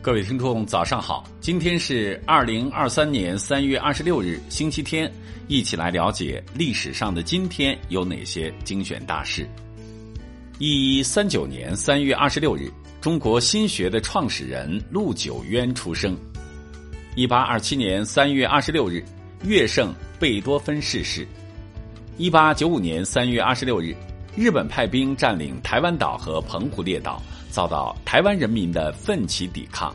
各位听众，早上好！今天是二零二三年三月二十六日，星期天，一起来了解历史上的今天有哪些精选大事。一一三九年三月二十六日，中国心学的创始人陆九渊出生。一八二七年三月二十六日，乐圣贝多芬逝世。一八九五年三月二十六日，日本派兵占领台湾岛和澎湖列岛。遭到台湾人民的奋起抵抗。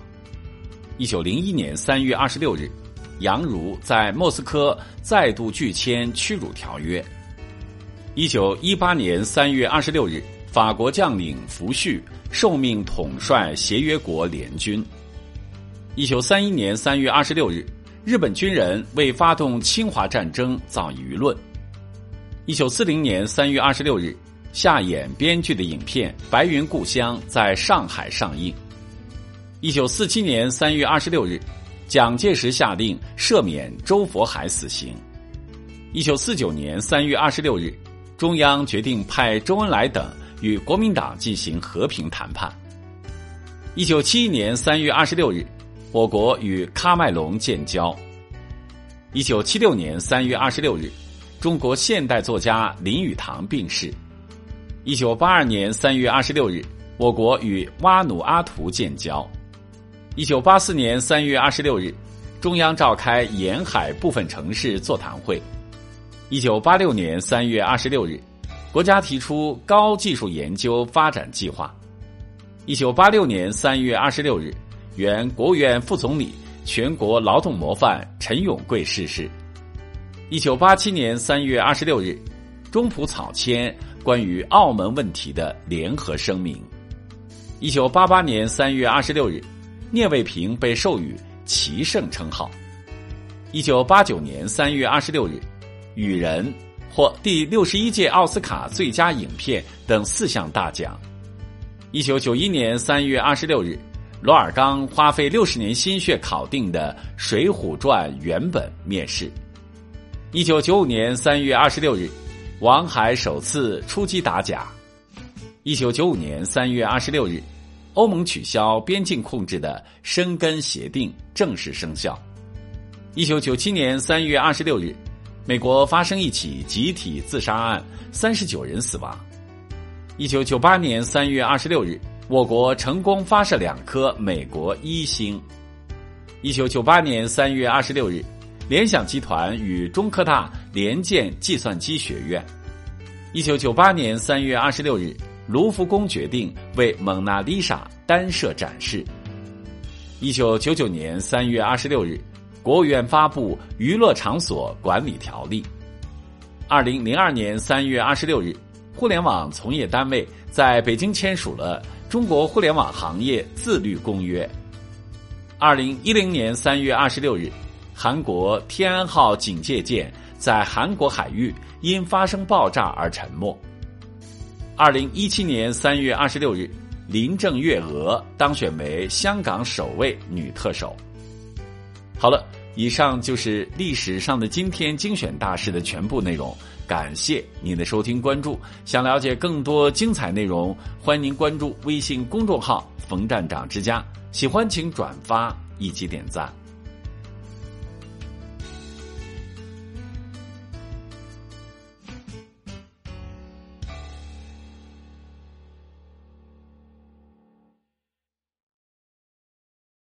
一九零一年三月二十六日，杨儒在莫斯科再度拒签屈辱条约。一九一八年三月二十六日，法国将领福煦受命统帅协约国联军。一九三一年三月二十六日，日本军人为发动侵华战争造舆论。一九四零年三月二十六日。夏衍编剧的影片《白云故乡》在上海上映。一九四七年三月二十六日，蒋介石下令赦免周佛海死刑。一九四九年三月二十六日，中央决定派周恩来等与国民党进行和平谈判。一九七一年三月二十六日，我国与喀麦隆建交。一九七六年三月二十六日，中国现代作家林语堂病逝。一九八二年三月二十六日，我国与瓦努阿图建交。一九八四年三月二十六日，中央召开沿海部分城市座谈会。一九八六年三月二十六日，国家提出高技术研究发展计划。一九八六年三月二十六日，原国务院副总理、全国劳动模范陈永贵逝世。一九八七年三月二十六日，中葡草签。关于澳门问题的联合声明。一九八八年三月二十六日，聂卫平被授予“棋圣”称号。一九八九年三月二十六日，《雨人》获第六十一届奥斯卡最佳影片等四项大奖。一九九一年三月二十六日，罗尔刚花费六十年心血考定的《水浒传》原本面世。一九九五年三月二十六日。王海首次出击打假。一九九五年三月二十六日，欧盟取消边境控制的申根协定正式生效。一九九七年三月二十六日，美国发生一起集体自杀案，三十九人死亡。一九九八年三月二十六日，我国成功发射两颗美国一星。一九九八年三月二十六日。联想集团与中科大联建计算机学院。一九九八年三月二十六日，卢浮宫决定为《蒙娜丽莎》单设展示。一九九九年三月二十六日，国务院发布《娱乐场所管理条例》。二零零二年三月二十六日，互联网从业单位在北京签署了《中国互联网行业自律公约》。二零一零年三月二十六日。韩国天安号警戒舰在韩国海域因发生爆炸而沉没。二零一七年三月二十六日，林郑月娥当选为香港首位女特首。好了，以上就是历史上的今天精选大事的全部内容。感谢您的收听关注。想了解更多精彩内容，欢迎您关注微信公众号“冯站长之家”。喜欢请转发以及点赞。